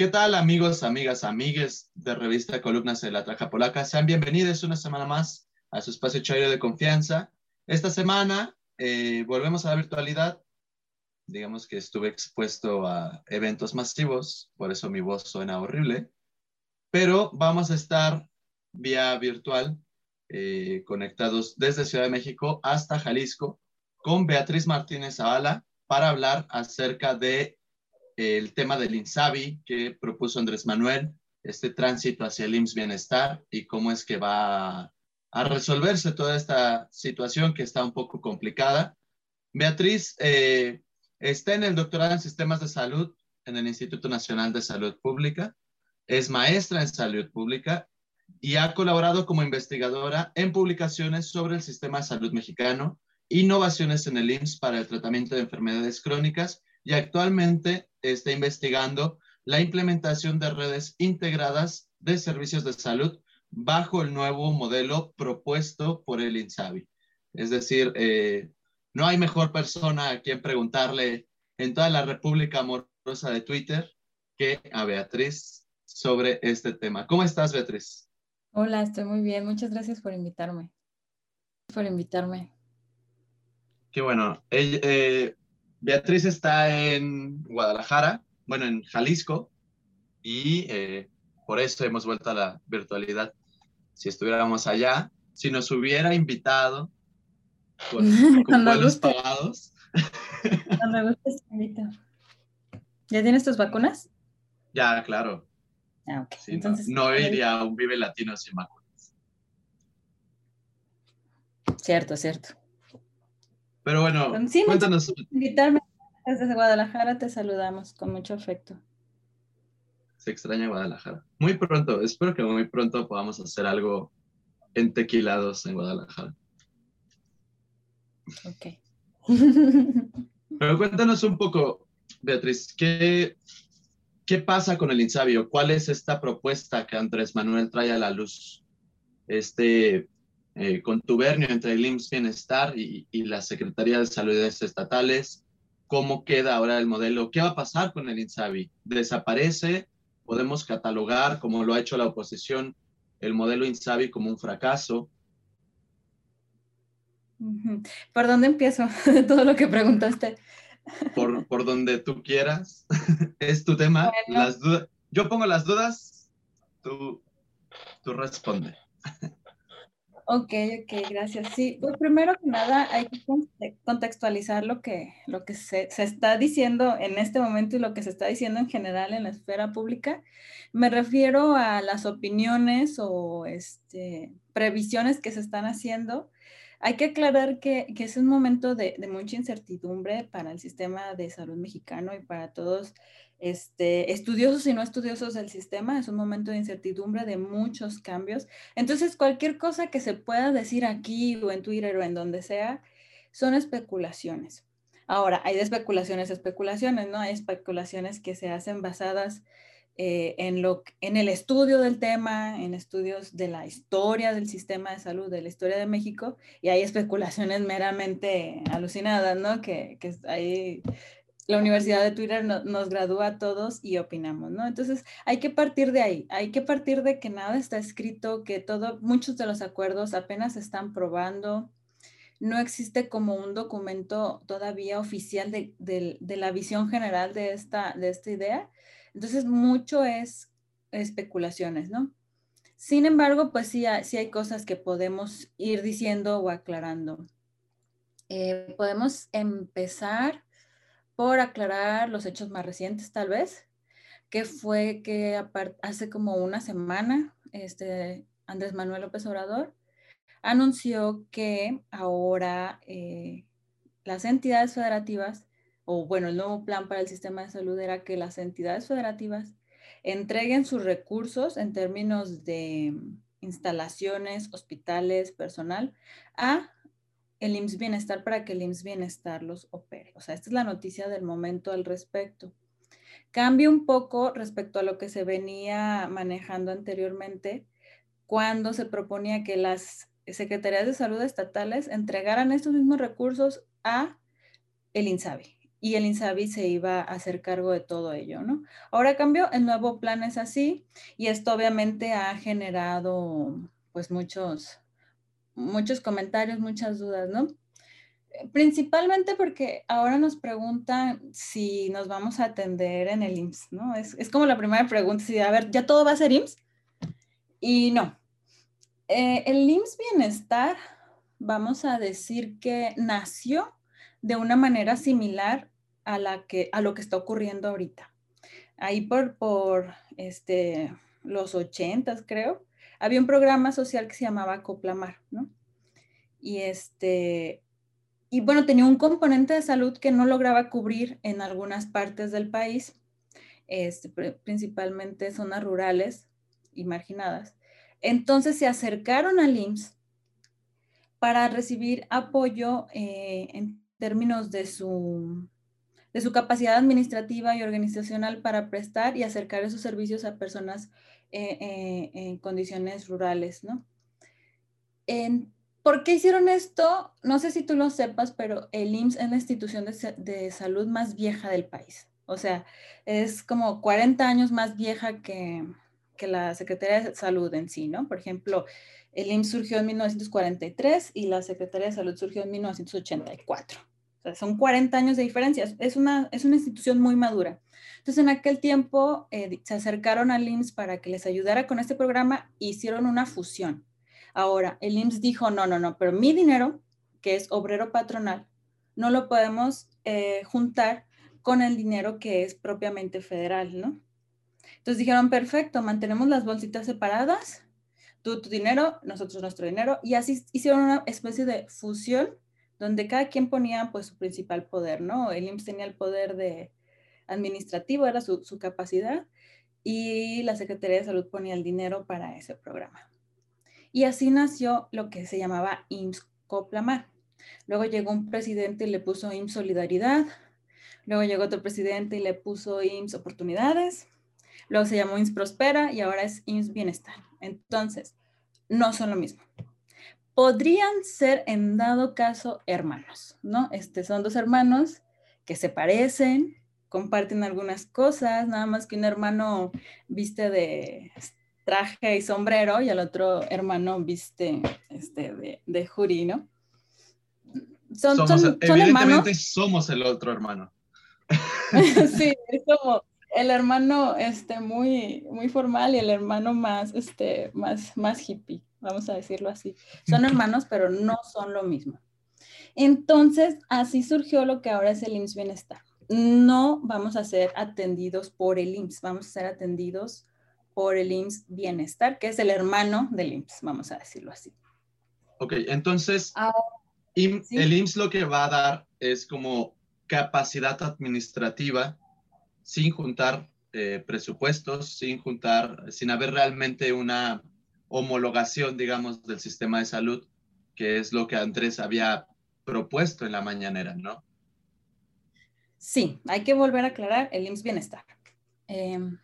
¿Qué tal amigos, amigas, amigues de revista Columnas de la Traja Polaca? Sean bienvenidos una semana más a su espacio chairo de confianza. Esta semana eh, volvemos a la virtualidad. Digamos que estuve expuesto a eventos masivos, por eso mi voz suena horrible. Pero vamos a estar vía virtual, eh, conectados desde Ciudad de México hasta Jalisco, con Beatriz Martínez Zavala para hablar acerca de el tema del INSABI que propuso Andrés Manuel, este tránsito hacia el IMSS Bienestar y cómo es que va a, resolverse toda esta situación que está un poco complicada. Beatriz eh, está en el doctorado en sistemas de salud en el Instituto Nacional de Salud Pública, es maestra en salud pública y ha colaborado como investigadora en publicaciones sobre el sistema de salud mexicano, innovaciones en el IMSS para el tratamiento de enfermedades crónicas y actualmente está investigando la implementación de redes integradas de servicios de salud bajo el nuevo modelo propuesto por el INSABI. Es decir, eh, no hay mejor persona a quien preguntarle en toda la República Amorosa de Twitter que a Beatriz sobre este tema. ¿Cómo estás, Beatriz? Hola, estoy muy bien. Muchas gracias por invitarme. Por invitarme. Qué bueno. Eh, Beatriz está en Guadalajara, bueno, en Jalisco, y eh, por eso hemos vuelto a la virtualidad. Si estuviéramos allá, si nos hubiera invitado con, con vuelos pagados. Cuando guste, invito. ¿Ya tienes tus vacunas? Ya, claro. Ah. Entonces, no, no iría a un Vive Latino sin vacunas. Cierto, cierto. Pero bueno, cuéntanos. Invitarme desde Guadalajara, te saludamos con mucho afecto. Se extraña Guadalajara. Muy pronto, espero que muy pronto podamos hacer algo en tequilados en Guadalajara. Ok. Pero cuéntanos un poco, Beatriz, ¿qué, qué pasa con el insabio? ¿Cuál es esta propuesta que Andrés Manuel trae a la luz? Este eh, contubernio entre el IMSS Bienestar y, la Secretaría de Salud estatales. ¿Cómo queda ahora el modelo? ¿Qué va a pasar con el INSABI? ¿Desaparece? ¿Podemos catalogar, como lo ha hecho la oposición, el modelo INSABI como un fracaso? ¿Por dónde empiezo? Todo lo que preguntaste. Por, por donde tú quieras. es tu tema. Las Yo pongo las dudas, tú, tú responde. Ok, ok, gracias. Sí, pues primero que nada hay que contextualizar lo que, lo que se, está diciendo en este momento y lo que se está diciendo en general en la esfera pública. Me refiero a las opiniones o este, previsiones que se están haciendo. Hay que aclarar que, es un momento de, de mucha incertidumbre para el sistema de salud mexicano y para todos este, estudiosos y no estudiosos del sistema, es un momento de incertidumbre, de muchos cambios. Entonces, cualquier cosa que se pueda decir aquí o en Twitter o en donde sea, son especulaciones. Ahora, hay especulaciones especulaciones, ¿no? Hay especulaciones que se hacen basadas eh, en, lo, en el estudio del tema, en estudios de la historia del sistema de salud, de la historia de México, y hay especulaciones meramente alucinadas, ¿no? Que, que hay la Universidad de Twitter nos gradúa a todos y opinamos, ¿no? Entonces hay que partir de ahí, hay que partir de que nada está escrito, que todo, muchos de los acuerdos apenas se están probando, no existe como un documento todavía oficial de, la visión general de esta, de esta idea. Entonces mucho es especulaciones, ¿no? Sin embargo, pues sí, sí hay cosas que podemos ir diciendo o aclarando. Eh, podemos empezar por aclarar los hechos más recientes, tal vez, que fue que hace como una semana, este, Andrés Manuel López Obrador anunció que ahora eh, las entidades federativas, o bueno, el nuevo plan para el sistema de salud era que las entidades federativas entreguen sus recursos en términos de instalaciones, hospitales, personal, a el IMSS Bienestar para que el IMSS Bienestar los opere. O sea, esta es la noticia del momento al respecto. Cambia un poco respecto a lo que se venía manejando anteriormente cuando se proponía que las secretarías de salud estatales entregaran estos mismos recursos a el INSABI. y el INSABI se iba a hacer cargo de todo ello, ¿no? Ahora cambió, el nuevo plan es así y esto obviamente ha generado pues muchos, muchos comentarios, muchas dudas, ¿no? Principalmente porque ahora nos preguntan si nos vamos a atender en el IMSS, ¿no? Es, es como la primera pregunta, si, a ver, ¿ya todo va a ser IMSS? Y no. Eh, el IMSS Bienestar, vamos a decir que nació de una manera similar a, la que, a lo que está ocurriendo ahorita. Ahí por, por este, los ochentas, creo, había un programa social que se llamaba Coplamar, ¿no? Y este, y bueno, tenía un componente de salud que no lograba cubrir en algunas partes del país, este, principalmente zonas rurales y marginadas. Entonces se acercaron al IMSS para recibir apoyo eh, en términos de su de su capacidad administrativa y organizacional para prestar y acercar esos servicios a personas eh, eh, en condiciones rurales, ¿no? ¿Por qué hicieron esto? No sé si tú lo sepas, pero el IMSS es la institución de, de, salud más vieja del país. O sea, es como 40 años más vieja que, que la Secretaría de Salud en sí, ¿no? Por ejemplo, el IMSS surgió en 1943 y la Secretaría de Salud surgió en 1984. O sea, son 40 años de diferencia. Es una, es una institución muy madura. Entonces, en aquel tiempo eh, se acercaron al IMSS para que les ayudara con este programa e hicieron una fusión. Ahora, el IMSS dijo, no, no, no, pero mi dinero, que es obrero patronal, no lo podemos eh, juntar con el dinero que es propiamente federal, ¿no? Entonces dijeron, perfecto, mantenemos las bolsitas separadas, tú tu dinero, nosotros nuestro dinero, y así hicieron una especie de fusión donde cada quien ponía pues su principal poder, ¿no? El IMSS tenía el poder de administrativo, era su, capacidad, y la Secretaría de Salud ponía el dinero para ese programa. Y así nació lo que se llamaba IMSS Coplamar. Luego llegó un presidente y le puso IMSS Solidaridad. Luego llegó otro presidente y le puso IMSS Oportunidades. Luego se llamó IMSS Prospera y ahora es IMSS Bienestar. Entonces, no son lo mismo podrían ser en dado caso hermanos, ¿no? Este, son dos hermanos que se parecen, comparten algunas cosas, nada más que un hermano viste de traje y sombrero y el otro hermano viste este, de, de jury, ¿no? Son, somos, son, evidentemente somos el otro hermano. sí, es como el hermano este, muy, muy formal y el hermano más, este, más, más hippie vamos a decirlo así. Son hermanos, pero no son lo mismo. Entonces, así surgió lo que ahora es el IMSS Bienestar. No vamos a ser atendidos por el IMSS, vamos a ser atendidos por el IMSS Bienestar, que es el hermano del IMSS, vamos a decirlo así. Ok, entonces, el IMSS lo que va a dar es como capacidad administrativa sin juntar eh, presupuestos, sin juntar, sin haber realmente una homologación, digamos, del sistema de salud, que es lo que Andrés había propuesto en la mañanera, ¿no? Sí, hay que volver a aclarar el IMSS Bienestar. Em,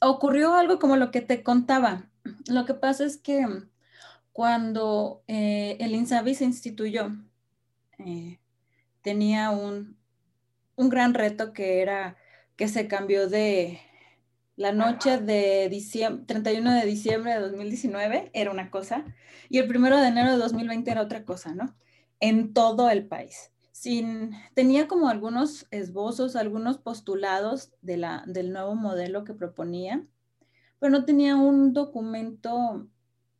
ocurrió algo como lo que te contaba. Lo que pasa es que cuando eh, el INSABI se instituyó, eh, tenía un, un gran reto que era que se cambió de, la noche de diciembre, 31 de diciembre de 2019 era una cosa y el primero de enero de 2020 era otra cosa, ¿no? En todo el país. Sin, tenía como algunos esbozos, algunos postulados de la, del nuevo modelo que proponía, pero no tenía un documento,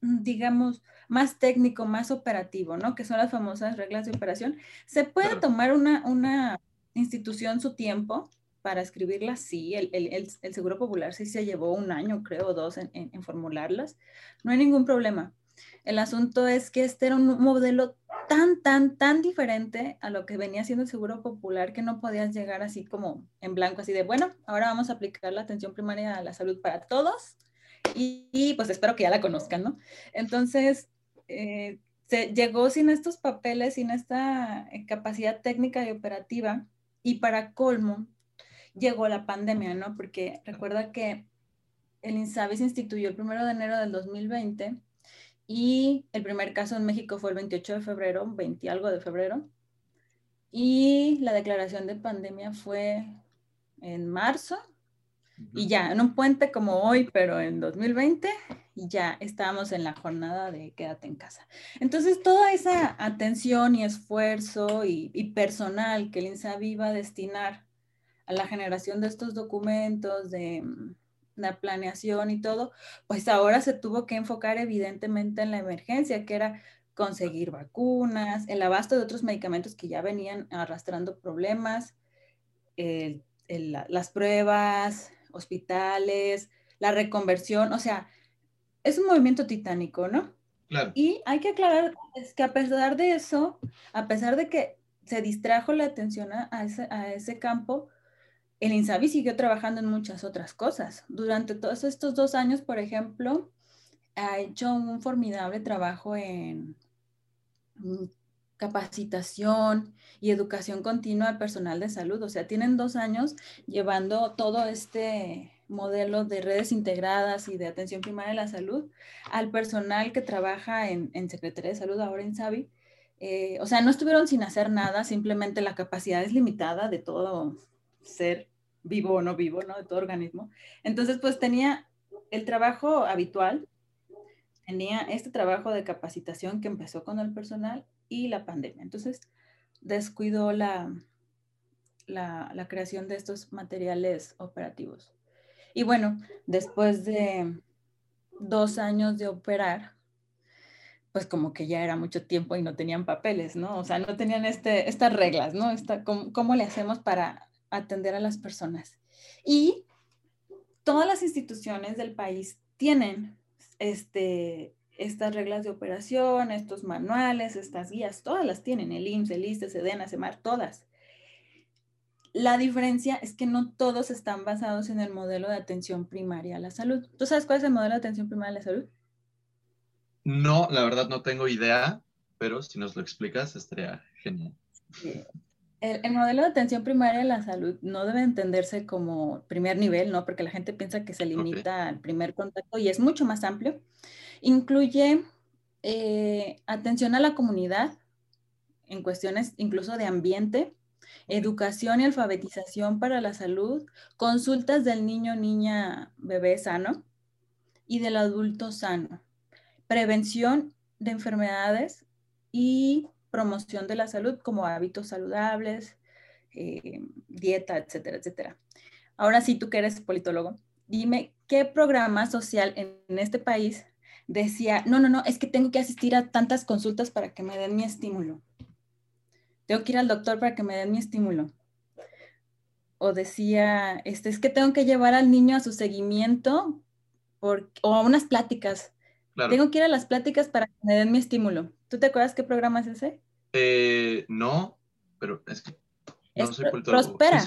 digamos, más técnico, más operativo, ¿no? Que son las famosas reglas de operación. Se puede tomar una, una institución su tiempo, para escribirlas, sí, el, el, el, Seguro Popular sí se llevó un año, creo, dos en, en, formularlas. No hay ningún problema. El asunto es que este era un modelo tan, tan, tan diferente a lo que venía siendo el Seguro Popular que no podías llegar así como en blanco, así de, bueno, ahora vamos a aplicar la atención primaria a la salud para todos y, pues espero que ya la conozcan, ¿no? Entonces, eh, llegó sin estos papeles, sin esta eh, capacidad técnica y operativa y para colmo, llegó la pandemia, ¿no? Porque recuerda que el INSABI se instituyó el primero de enero del 2020 y el primer caso en México fue el 28 de febrero, 20 algo de febrero. y la declaración de pandemia fue en marzo y ya, en un puente como hoy, pero en 2020, y ya estábamos en la jornada de quédate en casa. Entonces, toda esa atención y esfuerzo y, personal que el INSABI iba a destinar a la generación de estos documentos, de mm, la planeación y todo, pues ahora se tuvo que enfocar evidentemente en la emergencia, que era conseguir vacunas, el abasto de otros medicamentos que ya venían arrastrando problemas, las pruebas, hospitales, la reconversión, o sea, es un movimiento titánico, ¿no? Claro. Y hay que aclarar es que a pesar de eso, a pesar de que se distrajo la atención a ese, a ese campo, el INSABI siguió trabajando en muchas otras cosas. Durante todos estos dos años, por ejemplo, ha hecho un formidable trabajo en capacitación y educación continua al personal de salud. O sea, tienen dos años llevando todo este modelo de redes integradas y de atención primaria de la salud al personal que trabaja en, Secretaría de Salud, ahora en SAVI. Eh, o sea, no estuvieron sin hacer nada, simplemente la capacidad es limitada de todo ser vivo o no vivo, ¿no? De todo organismo. Entonces, pues tenía el trabajo habitual, tenía este trabajo de capacitación que empezó con el personal y la pandemia. Entonces, descuidó la, la, creación de estos materiales operativos. Y bueno, después de dos años de operar, pues como que ya era mucho tiempo y no tenían papeles, ¿no? O sea, no tenían este, estas reglas, ¿no? Esta, ¿cómo, ¿Cómo le hacemos para atender a las personas? Y todas las instituciones del país tienen este, estas reglas de operación, estos manuales, estas guías, todas las tienen, el IMSS, el ISTE, SEDENA, CEMAR, todas. La diferencia es que no todos están basados en el modelo de atención primaria a la salud. ¿Tú sabes cuál es el modelo de atención primaria a la salud? No, la verdad no tengo idea, pero si nos lo explicas estaría genial. El, modelo de atención primaria a la salud no debe entenderse como primer nivel, ¿no? Porque la gente piensa que se limita al primer contacto y es mucho más amplio. Incluye eh, atención a la comunidad en cuestiones incluso de ambiente, educación y alfabetización para la salud, consultas del niño, niña, bebé sano y del adulto sano, prevención de enfermedades y promoción de la salud como hábitos saludables, eh, dieta, etcétera, etcétera. Ahora sí, tú que eres politólogo, dime qué programa social en este país decía, no, no, no, es que tengo que asistir a tantas consultas para que me den mi estímulo. Tengo que ir al doctor para que me den mi estímulo. O decía, este, es que tengo que llevar al niño a su seguimiento o a unas pláticas. Tengo que ir a las pláticas para que me den mi estímulo. ¿Tú te acuerdas qué programa es ese? Eh, no, pero es que no soy Prospera.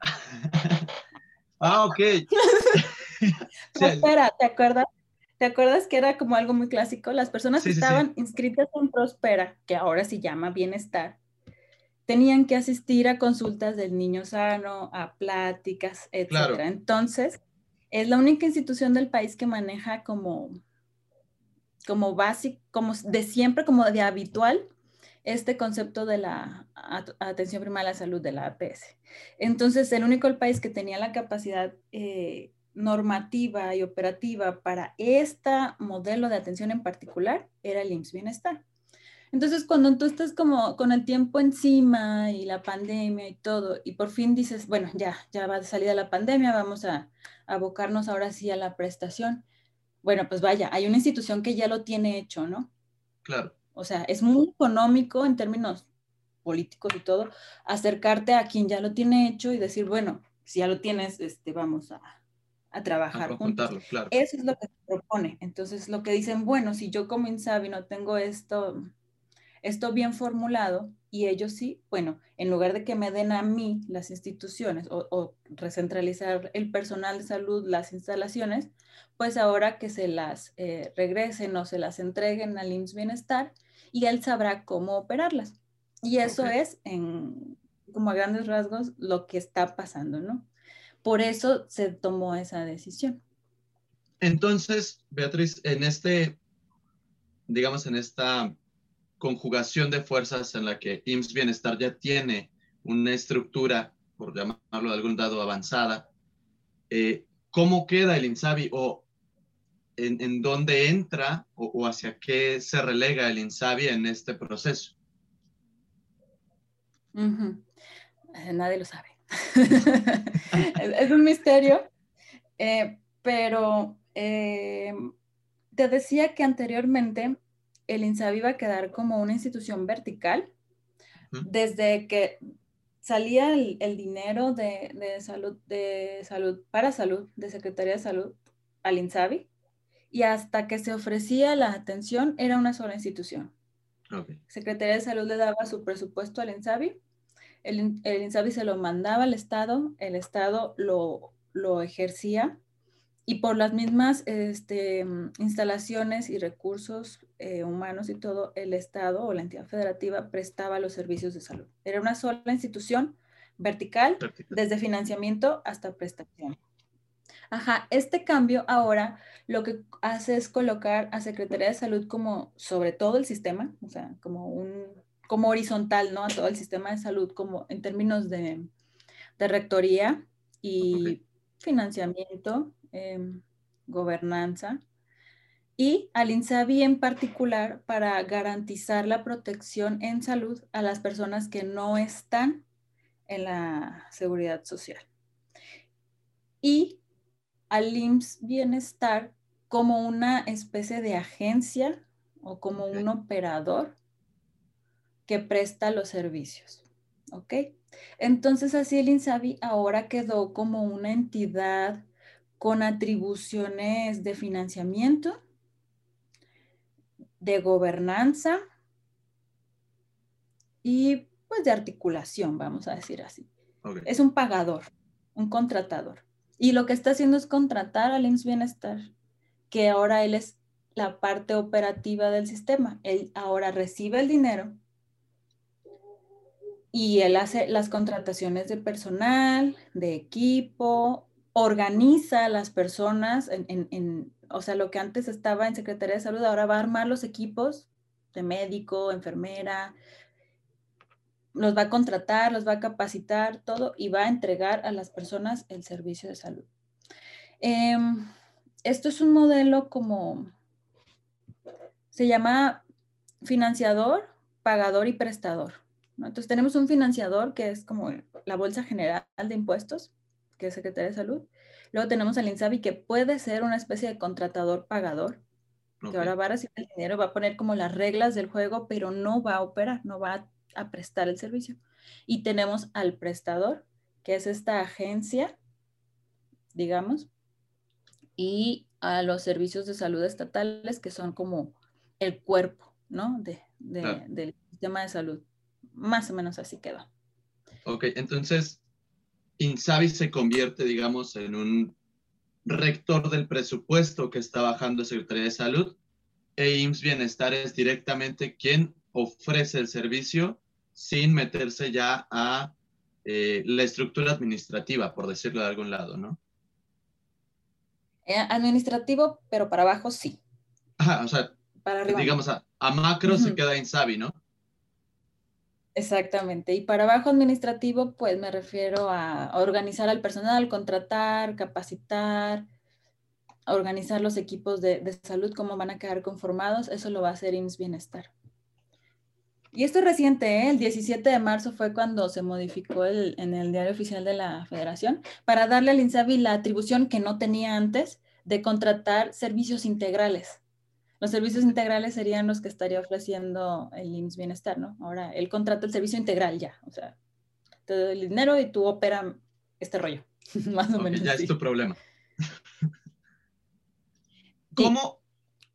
ah, ok. prospera, ¿te acuerdas? ¿Te acuerdas que era como algo muy clásico? Las personas que estaban inscritas en Prospera, que ahora se llama Bienestar, tenían que asistir a consultas del niño sano, a pláticas, etc. Entonces, es la única institución del país que maneja como, como básico, como de siempre, como de habitual, este concepto de la atención primaria a la salud de la APS. Entonces, el único país que tenía la capacidad eh, normativa y operativa para este modelo de atención en particular era el IMSS Bienestar. Entonces, cuando tú estás como con el tiempo encima y la pandemia y todo, y por fin dices, bueno, ya, ya va de salida la pandemia, vamos a abocarnos ahora sí a la prestación. Bueno, pues vaya, hay una institución que ya lo tiene hecho, ¿no? Claro. O sea, es muy económico en términos políticos y todo, acercarte a quien ya lo tiene hecho y decir, bueno, si ya lo tienes, este, vamos a, a trabajar juntos. Eso es lo que se propone. Entonces, lo que dicen, bueno, si yo como Insabi no tengo esto, esto bien formulado y ellos sí, bueno, en lugar de que me den a mí las instituciones o, recentralizar el personal de salud, las instalaciones, pues ahora que se las eh, regresen o se las entreguen al IMSS Bienestar y él sabrá cómo operarlas. Y eso es, en, como a grandes rasgos, lo que está pasando, ¿no? Por eso se tomó esa decisión. Entonces, Beatriz, en este, digamos, en esta conjugación de fuerzas en la que IMSS Bienestar ya tiene una estructura, por llamarlo de algún dado, avanzada, eh, ¿cómo queda el INSABI o en, dónde entra o, hacia qué se relega el INSABI en este proceso? Eh, nadie lo sabe. es, un misterio, eh, pero te decía que anteriormente el INSABI iba a quedar como una institución vertical, desde que salía el, dinero de, salud, de salud para salud, de Secretaría de Salud al INSABI, y hasta que se ofrecía la atención era una sola institución. Secretaría de Salud le daba su presupuesto al INSABI, el, el INSABI se lo mandaba al Estado, el Estado lo, lo ejercía y por las mismas este, instalaciones y recursos eh, humanos y todo, el Estado o la entidad federativa prestaba los servicios de salud. Era una sola institución vertical, desde financiamiento hasta prestación. Ajá, este cambio ahora lo que hace es colocar a Secretaría de Salud como sobre todo el sistema, o sea, como un, como horizontal, ¿no? A todo el sistema de salud, como en términos de, de rectoría y financiamiento Em, gobernanza y al INSABI en particular para garantizar la protección en salud a las personas que no están en la seguridad social. Y al IMSS Bienestar como una especie de agencia o como un operador que presta los servicios. ¿Ok? Entonces así el INSABI ahora quedó como una entidad con atribuciones de financiamiento, de gobernanza y pues de articulación, vamos a decir así. Es un pagador, un contratador. Y lo que está haciendo es contratar al IMSS Bienestar, que ahora él es la parte operativa del sistema. Él ahora recibe el dinero y él hace las contrataciones de personal, de equipo, organiza a las personas en, o sea, lo que antes estaba en Secretaría de Salud, ahora va a armar los equipos de médico, enfermera, los va a contratar, los va a capacitar, todo, y va a entregar a las personas el servicio de salud. Em, esto es un modelo como, se llama financiador, pagador y prestador. Entonces tenemos un financiador que es como la Bolsa General de Impuestos, que es Secretaría de Salud. Luego tenemos al INSABI, que puede ser una especie de contratador pagador, que ahora va a recibir el dinero, va a poner como las reglas del juego, pero no va a operar, no va a, prestar el servicio. Y tenemos al prestador, que es esta agencia, digamos, y a los servicios de salud estatales, que son como el cuerpo, ¿no? De, Del sistema de salud. Más o menos así quedó. Ok, entonces Insabi se convierte, digamos, en un rector del presupuesto que está bajando Secretaría de Salud e IMSS Bienestar es directamente quien ofrece el servicio sin meterse ya a eh, la estructura administrativa, por decirlo de algún lado, ¿no? Eh, administrativo, pero para abajo sí. Ajá, o sea, digamos, a, macro se queda Insabi, ¿no? Exactamente. Y para abajo administrativo, pues me refiero a organizar al personal, contratar, capacitar, organizar los equipos de, salud, cómo van a quedar conformados. Eso lo va a hacer IMSS Bienestar. Y esto es reciente, ¿eh? el 17 de marzo fue cuando se modificó en el diario oficial de la federación para darle al INSABI la atribución que no tenía antes de contratar servicios integrales. Los servicios integrales serían los que estaría ofreciendo el IMSS Bienestar, ¿no? Ahora, él contrata el servicio integral ya, o sea, te doy el dinero y tú opera este rollo, más o menos. Ya es tu problema. ¿Cómo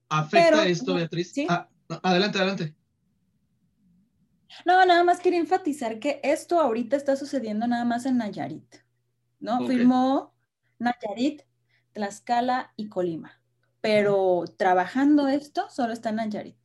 afecta esto, Beatriz? Ah, adelante, adelante. No, nada más quería enfatizar que esto ahorita está sucediendo nada más en Nayarit, ¿no? Firmó Nayarit, Tlaxcala y Colima pero trabajando esto solo está en Nayarit.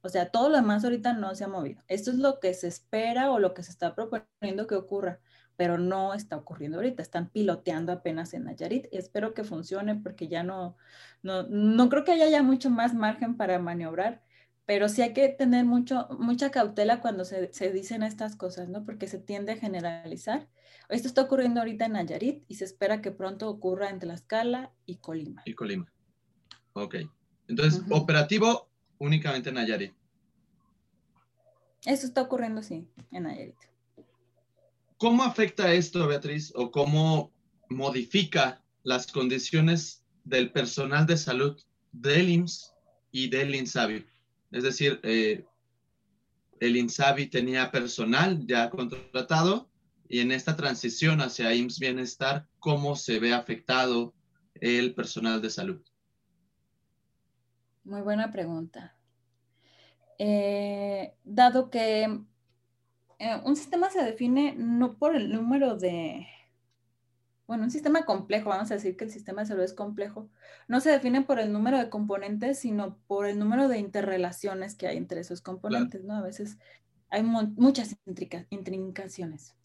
O sea, todo lo demás ahorita no se ha movido. Esto es lo que se espera o lo que se está proponiendo que ocurra, pero no está ocurriendo ahorita. Están piloteando apenas en Nayarit y espero que funcione porque ya no, no, no creo que haya ya mucho más margen para maniobrar, pero sí hay que tener mucho, mucha cautela cuando se, se, dicen estas cosas, ¿no? Porque se tiende a generalizar. Esto está ocurriendo ahorita en Nayarit y se espera que pronto ocurra en Tlaxcala y Colima. Y Colima. Ok. Entonces, operativo únicamente en Nayarit. Eso está ocurriendo, sí, en Nayarit. ¿Cómo afecta esto, Beatriz, o cómo modifica las condiciones del personal de salud del IMSS y del INSABI? Es decir, eh, el INSABI tenía personal ya contratado y en esta transición hacia IMSS Bienestar, ¿cómo se ve afectado el personal de salud? Muy buena pregunta. Eh, dado que eh, un sistema se define no por el número de, bueno, un sistema complejo, vamos a decir que el sistema de salud es complejo, no se define por el número de componentes, sino por el número de interrelaciones que hay entre esos componentes, ¿no? A veces hay muchas intrincaciones.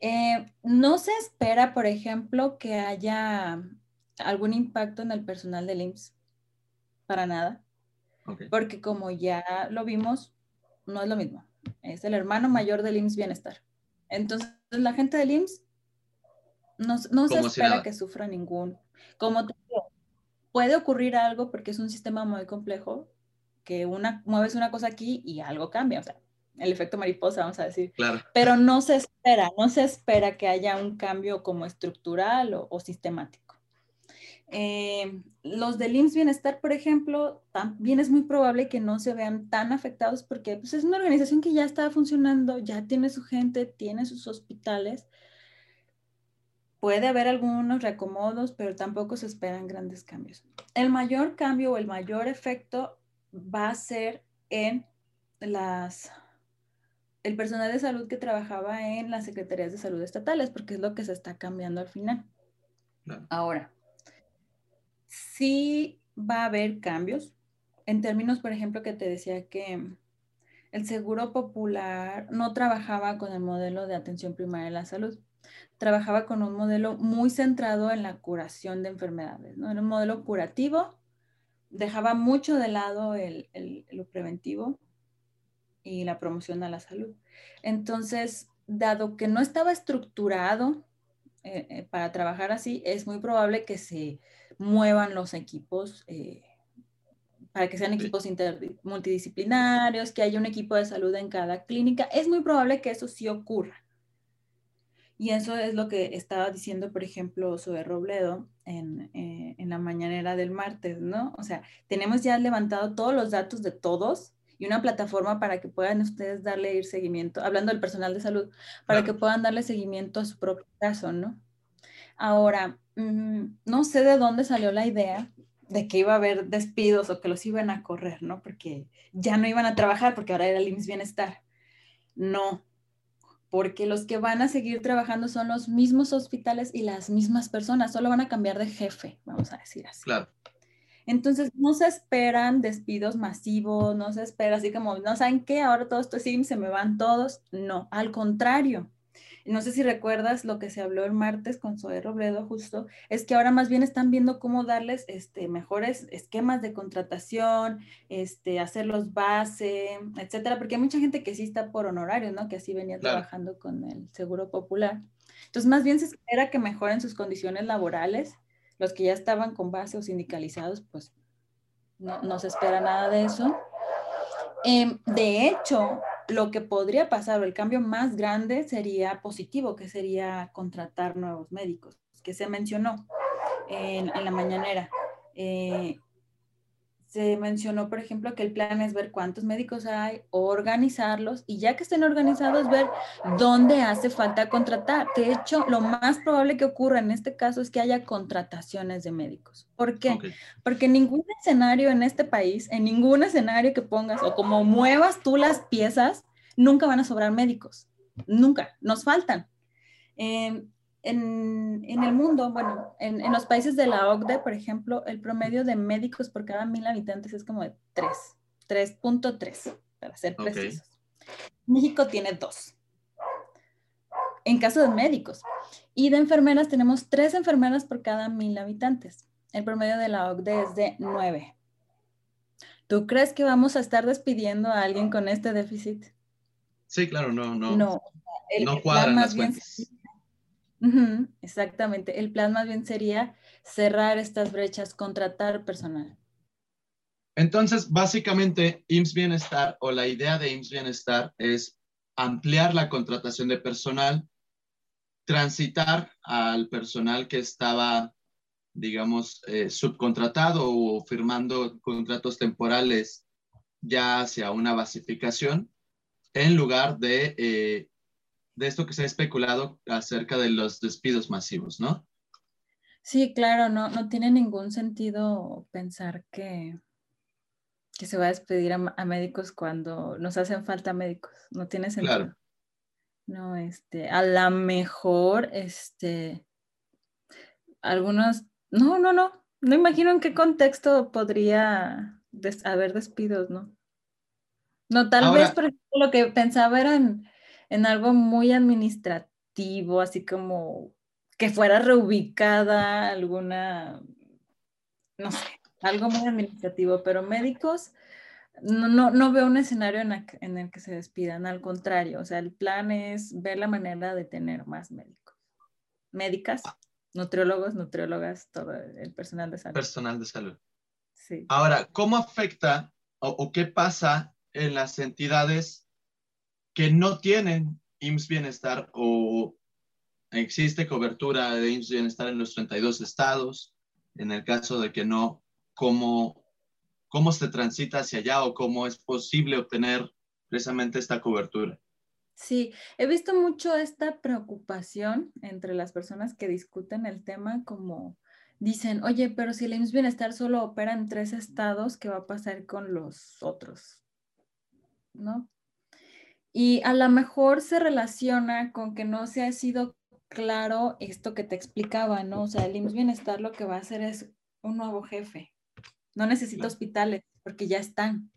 Eh, no se espera, por ejemplo, que haya algún impacto en el personal del IMSS, para nada, porque como ya lo vimos, no es lo mismo. Es el hermano mayor del IMSS Bienestar. Entonces, la gente del IMSS no, se espera que sufra ningún. Como te digo, puede ocurrir algo porque es un sistema muy complejo, que una, mueves una cosa aquí y algo cambia, o sea, el efecto mariposa, vamos a decir. Claro. Pero no se espera, no se espera que haya un cambio como estructural o, sistemático. Eh, los del IMSS Bienestar, por ejemplo, también es muy probable que no se vean tan afectados porque pues, es una organización que ya está funcionando, ya tiene su gente, tiene sus hospitales Puede haber algunos reacomodos, pero tampoco se esperan grandes cambios. El mayor cambio o el mayor efecto va a ser en las el personal de salud que trabajaba en las secretarías de salud estatales, porque es lo que se está cambiando al final. Ahora, sí va a haber cambios en términos, por ejemplo, que te decía que el Seguro Popular no trabajaba con el modelo de atención primaria de la salud trabajaba con un modelo muy centrado en la curación de enfermedades, ¿no? Era un modelo curativo, dejaba mucho de lado el, lo preventivo y la promoción a la salud. Entonces, dado que no estaba estructurado eh, eh, para trabajar así, es muy probable que se muevan los equipos eh, para que sean equipos multidisciplinarios, que haya un equipo de salud en cada clínica. Es muy probable que eso sí ocurra. Y eso es lo que estaba diciendo, por ejemplo, Zoe Robledo en, eh, en, la mañanera del martes, ¿no? O sea, tenemos ya levantado todos los datos de todos y una plataforma para que puedan ustedes darle ir seguimiento, hablando del personal de salud, para que puedan darle seguimiento a su propio caso, ¿no? Ahora, mm, no sé de dónde salió la idea de que iba a haber despidos o que los iban a correr, ¿no? Porque ya no iban a trabajar porque ahora era el IMSS Bienestar. No, porque los que van a seguir trabajando son los mismos hospitales y las mismas personas, solo van a cambiar de jefe, vamos a decir así. Claro. Entonces, no se esperan despidos masivos, no se espera así como, no saben qué, ahora todo esto sí, se me van todos. No, al contrario, no sé si recuerdas lo que se habló el martes con Zoe Robledo justo, es que ahora más bien están viendo cómo darles este, mejores esquemas de contratación, este, hacerlos base, etcétera, porque hay mucha gente que sí está por honorario, ¿no? Que así venía trabajando con el Seguro Popular. Entonces, más bien se espera que mejoren sus condiciones laborales. Los que ya estaban con base o sindicalizados, pues no, no se espera nada de eso. Em, de hecho, lo que podría pasar o el cambio más grande sería positivo, que sería contratar nuevos médicos, que se mencionó en, la mañanera. Eh, se mencionó, por ejemplo, que el plan es ver cuántos médicos hay, organizarlos y ya que estén organizados, ver dónde hace falta contratar. De hecho, lo más probable que ocurra en este caso es que haya contrataciones de médicos. ¿Por qué? Porque en ningún escenario en este país, en ningún escenario que pongas o como muevas tú las piezas, nunca van a sobrar médicos. Nunca, nos faltan. Em, en, el mundo, bueno, en, los países de la OCDE, por ejemplo, el promedio de médicos por cada mil habitantes es como de 3, 3.3, para ser precisos. México tiene 2. En caso de médicos. Y de enfermeras tenemos 3 enfermeras por cada mil habitantes. El promedio de la OCDE es de 9. ¿Tú crees que vamos a estar despidiendo a alguien con este déficit? Sí, claro, no, no. No, el, no cuadran las cuentas. Exactamente. El plan más bien sería cerrar estas brechas, contratar personal. Entonces, básicamente, IMSS Bienestar o la idea de IMSS Bienestar es ampliar la contratación de personal, transitar al personal que estaba, digamos, eh, subcontratado o firmando contratos temporales ya hacia una basificación, en lugar de eh, de esto que se ha especulado acerca de los despidos masivos, ¿no? Sí, claro, no, no tiene ningún sentido pensar que, que se va a despedir a, médicos cuando nos hacen falta médicos. No tiene sentido. Claro. No, este, a lo mejor, este, algunos, no, no, no, no imagino en qué contexto podría haber despidos, ¿no? No, tal vez, por ejemplo, lo que pensaba eran en algo muy administrativo, así como que fuera reubicada alguna, no sé, algo muy administrativo, pero médicos, no, no, veo un escenario en, el que se despidan, al contrario, o sea, el plan es ver la manera de tener más médicos, médicas, nutriólogos, nutriólogas, todo el personal de salud. Personal de salud. Sí. Ahora, ¿cómo afecta o qué pasa en las entidades que no tienen IMSS Bienestar o existe cobertura de IMSS Bienestar en los 32 estados. En el caso de que no, ¿cómo, cómo se transita hacia allá o cómo es posible obtener precisamente esta cobertura? Sí, he visto mucho esta preocupación entre las personas que discuten el tema como dicen, oye, pero si el IMSS Bienestar solo opera en tres estados, ¿qué va a pasar con los otros? ¿No? Y a lo mejor se relaciona con que no se ha sido claro esto que te explicaba, ¿no? O sea, el IMSS Bienestar lo que va a hacer es un nuevo jefe. No necesita hospitales porque ya están.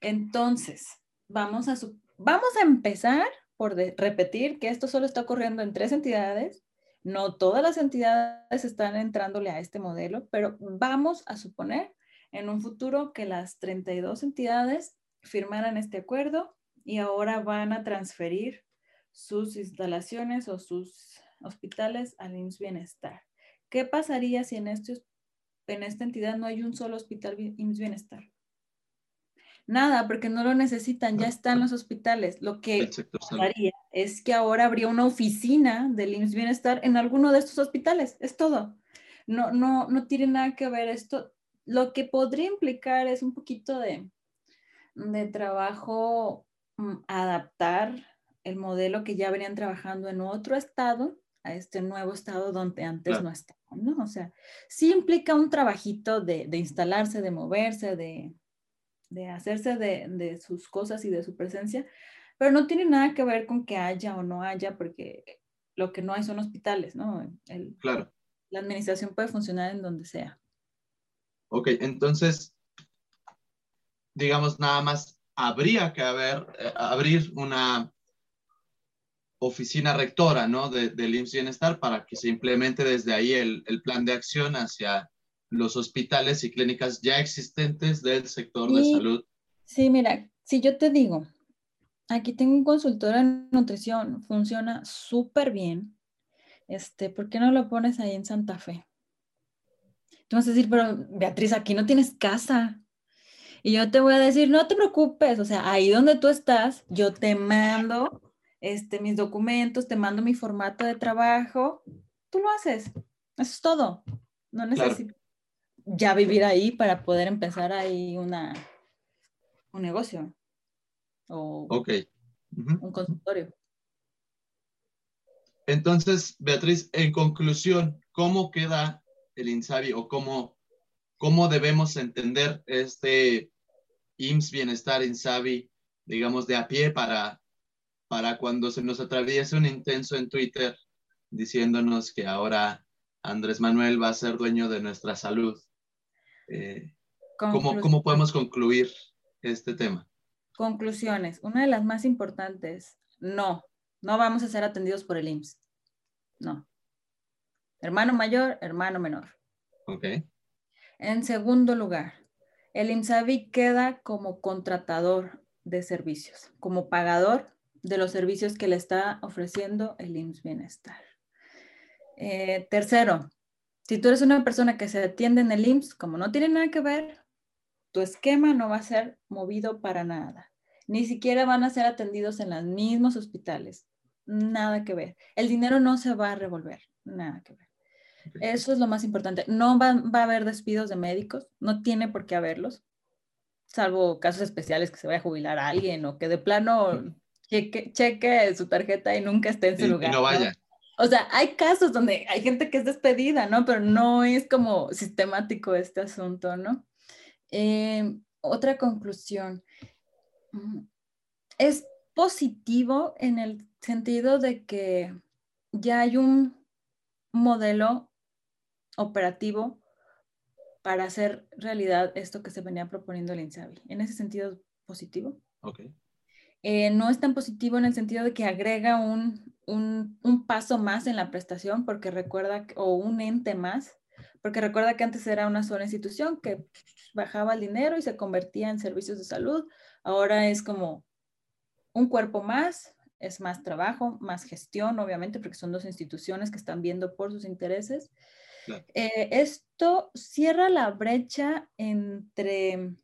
Entonces, vamos a, vamos a empezar por repetir que esto solo está ocurriendo en tres entidades. No todas las entidades están entrándole a este modelo, pero vamos a suponer en un futuro que las 32 entidades firmaran este acuerdo y ahora van a transferir sus instalaciones o sus hospitales al IMSS Bienestar. ¿Qué pasaría si en, estos, en esta entidad no hay un solo hospital IMSS Bienestar? Nada, porque no lo necesitan, ya están los hospitales. Lo que pasaría es que ahora habría una oficina del IMSS Bienestar en alguno de estos hospitales, es todo. No, no, no tiene nada que ver esto. Lo que podría implicar es un poquito de, de trabajo adaptar el modelo que ya venían trabajando en otro estado a este nuevo estado donde antes no estaban, ¿no? O sea, sí implica un trabajito de, instalarse, de moverse, de, hacerse de, sus cosas y de su presencia, pero no tiene nada que ver con que haya o no haya, porque lo que no hay son hospitales, ¿no? claro. La administración puede funcionar en donde sea. Ok, entonces, digamos, nada más habría que haber, eh, abrir una oficina rectora ¿no? de, del IMSS Bienestar para que se implemente desde ahí el, el, plan de acción hacia los hospitales y clínicas ya existentes del sector de salud. Sí, mira, si yo te digo, aquí tengo un consultor en nutrición, funciona súper bien, este, ¿por qué no lo pones ahí en Santa Fe? Tú vas a decir, pero Beatriz, aquí no tienes casa. Y yo te voy a decir, no te preocupes, o sea, ahí donde tú estás, yo te mando este, mis documentos, te mando mi formato de trabajo, tú lo haces. Eso es todo. No necesito ya vivir ahí para poder empezar ahí una, un negocio o un consultorio. Entonces, Beatriz, en conclusión, ¿cómo queda el INSABI o cómo, cómo debemos entender este IMSS Bienestar Insabi, digamos, de a pie para, para cuando se nos atraviese un intenso en Twitter diciéndonos que ahora Andrés Manuel va a ser dueño de nuestra salud. Eh, ¿cómo, ¿Cómo podemos concluir este tema? Conclusiones. Una de las más importantes, no, no vamos a ser atendidos por el IMSS. No. Hermano mayor, hermano menor. Ok. En segundo lugar, el IMSABI queda como contratador de servicios, como pagador de los servicios que le está ofreciendo el IMSS Bienestar. Eh, tercero, si tú eres una persona que se atiende en el IMSS, como no tiene nada que ver, tu esquema no va a ser movido para nada. Ni siquiera van a ser atendidos en los mismos hospitales. Nada que ver. El dinero no se va a revolver. Nada que ver. Eso es lo más importante. No va, a haber despidos de médicos. No tiene por qué haberlos. Salvo casos especiales que se vaya a jubilar a alguien o que de plano cheque, su tarjeta y nunca esté en su lugar. Y no vaya. O sea, hay casos donde hay gente que es despedida, ¿no? Pero no es como sistemático este asunto, ¿no? Eh, otra conclusión. Mm, es positivo en el sentido de que ya hay un modelo operativo para hacer realidad esto que se venía proponiendo el INSABI. En ese sentido, positivo. Okay. Eh, no es tan positivo en el sentido de que agrega un, un, paso más en la prestación, porque recuerda, o un ente más, porque recuerda que antes era una sola institución que bajaba el dinero y se convertía en servicios de salud. Ahora es como un cuerpo más, es más trabajo, más gestión, obviamente, porque son dos instituciones que están viendo por sus intereses. Eh, esto cierra la brecha entre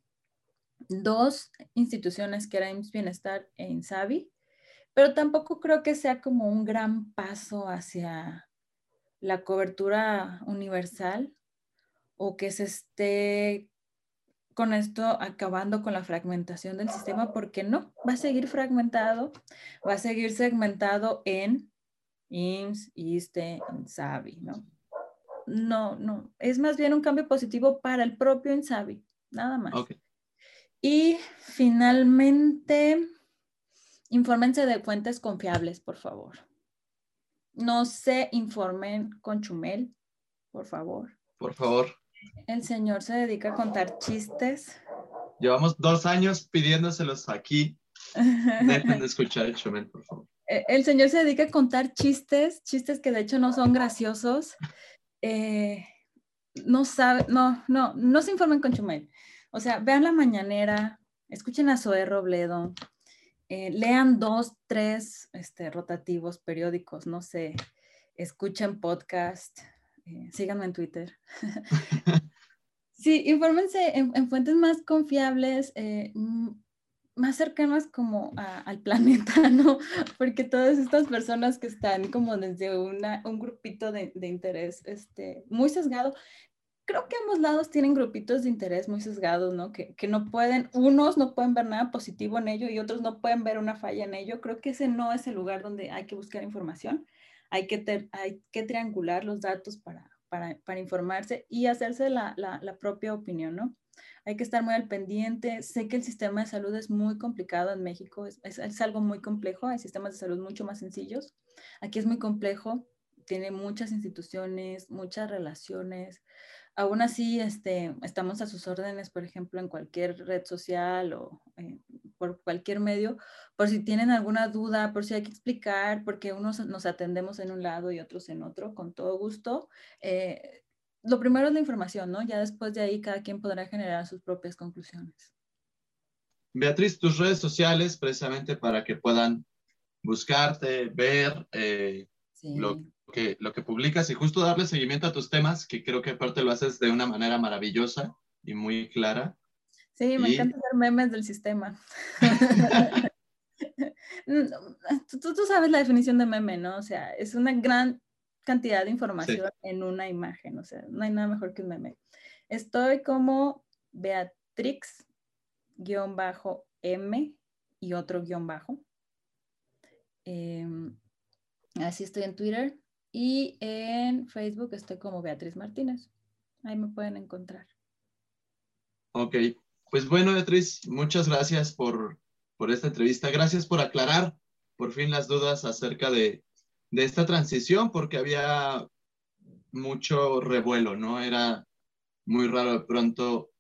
dos instituciones que eran Bienestar e INSABI, pero tampoco creo que sea como un gran paso hacia la cobertura universal o que se esté con esto acabando con la fragmentación del sistema, porque no, va a seguir fragmentado, va a seguir segmentado en IMSS, ISTE, INSABI, ¿no? No, no, es más bien un cambio positivo para el propio INSABI, nada más. Y finalmente, infórmense de fuentes confiables, por favor. No se informen con Chumel, por favor. Por favor. El señor se dedica a contar chistes. Llevamos dos años pidiéndoselos aquí. Dejen de escuchar el Chumel, por favor. Eh, el señor se dedica a contar chistes, chistes que de hecho no son graciosos. Eh, no sabe, no, no, no se informen con Chumel. O sea, vean la mañanera, escuchen a Zoé Robledo, eh, lean dos, tres este, rotativos periódicos, no sé, escuchen podcast, eh, síganme en Twitter. sí, infórmense en, fuentes más confiables, eh, más cercanas como al planeta, ¿no? Porque todas estas personas que están como desde una, un grupito de, de interés este, muy sesgado, creo que ambos lados tienen grupitos de interés muy sesgados, ¿no? Que, que, no pueden, unos no pueden ver nada positivo en ello y otros no pueden ver una falla en ello. Creo que ese no es el lugar donde hay que buscar información. Hay que, hay que triangular los datos para, para, para informarse y hacerse la, la, la, propia opinión, ¿no? Hay que estar muy al pendiente. Sé que el sistema de salud es muy complicado en México, es, algo muy complejo. Hay sistemas de salud mucho más sencillos. Aquí es muy complejo, tiene muchas instituciones, muchas relaciones Aún así, este, estamos a sus órdenes, por ejemplo, en cualquier red social o eh, por cualquier medio, por si tienen alguna duda, por si hay que explicar, porque unos nos atendemos en un lado y otros en otro, con todo gusto. Eh, lo primero es la información, ¿no? Ya después de ahí cada quien podrá generar sus propias conclusiones. Beatriz, tus redes sociales, precisamente para que puedan buscarte, ver eh, lo que, lo que publicas y justo darle seguimiento a tus temas, que creo que aparte lo haces de una manera maravillosa y muy clara. Sí, me encanta hacer memes del sistema. tú, tú, sabes la definición de meme, ¿no? O sea, es una gran cantidad de información en una imagen, o sea, no hay nada mejor que un meme. Estoy como Beatrix guion bajo M y otro guion bajo. Em, así estoy en Twitter. Y en Facebook estoy como Beatriz Martínez. Ahí me pueden encontrar. Ok, pues bueno, Beatriz, muchas gracias por, por esta entrevista. Gracias por aclarar por fin las dudas acerca de, de esta transición, porque había mucho revuelo, ¿no? Era muy raro de pronto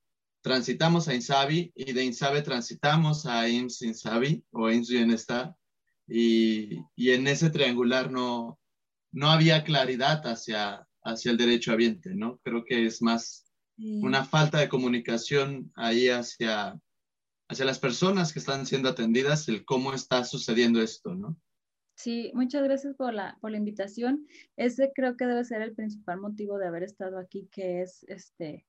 transitamos a Insabi y de Insabi transitamos a IMSS Insabi o IMSS Bienestar y, y en ese triangular no, no había claridad hacia, hacia el derecho habiente, ¿no? Creo que es más una falta de comunicación ahí hacia, hacia las personas que están siendo atendidas, el cómo está sucediendo esto, ¿no? Sí, muchas gracias por la, por la invitación. Ese creo que debe ser el principal motivo de haber estado aquí, que es este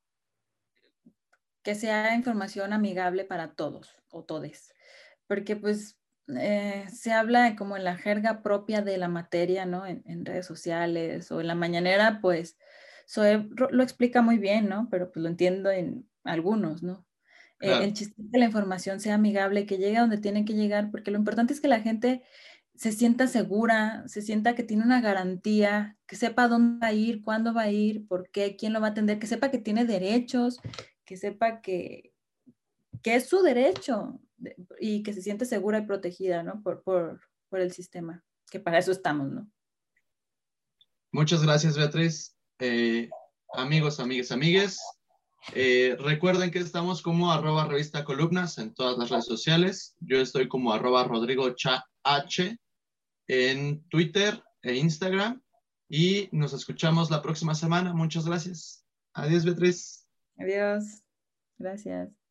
que sea información amigable para todos o todes. Porque pues eh, se habla como en la jerga propia de la materia, ¿no? En, redes sociales o en la mañanera, pues Zoe lo explica muy bien, ¿no? Pero pues lo entiendo en algunos, ¿no? Eh, el chiste es que la información sea amigable, que llegue a donde tiene que llegar, porque lo importante es que la gente se sienta segura, se sienta que tiene una garantía, que sepa dónde va a ir, cuándo va a ir, por qué, quién lo va a atender, que sepa que tiene derechos, que sepa que, que es su derecho, y que se siente segura y protegida, ¿no? Por, por, por el sistema, que para eso estamos, ¿no? Muchas gracias, Beatriz. Eh, amigos, amigas, amigues, eh, recuerden que estamos como arroba revista columnas en todas las redes sociales. Yo estoy como arroba Rodrigo Cha en Twitter e Instagram. Y nos escuchamos la próxima semana. Muchas gracias. Adiós, Beatriz. Adiós. Gracias.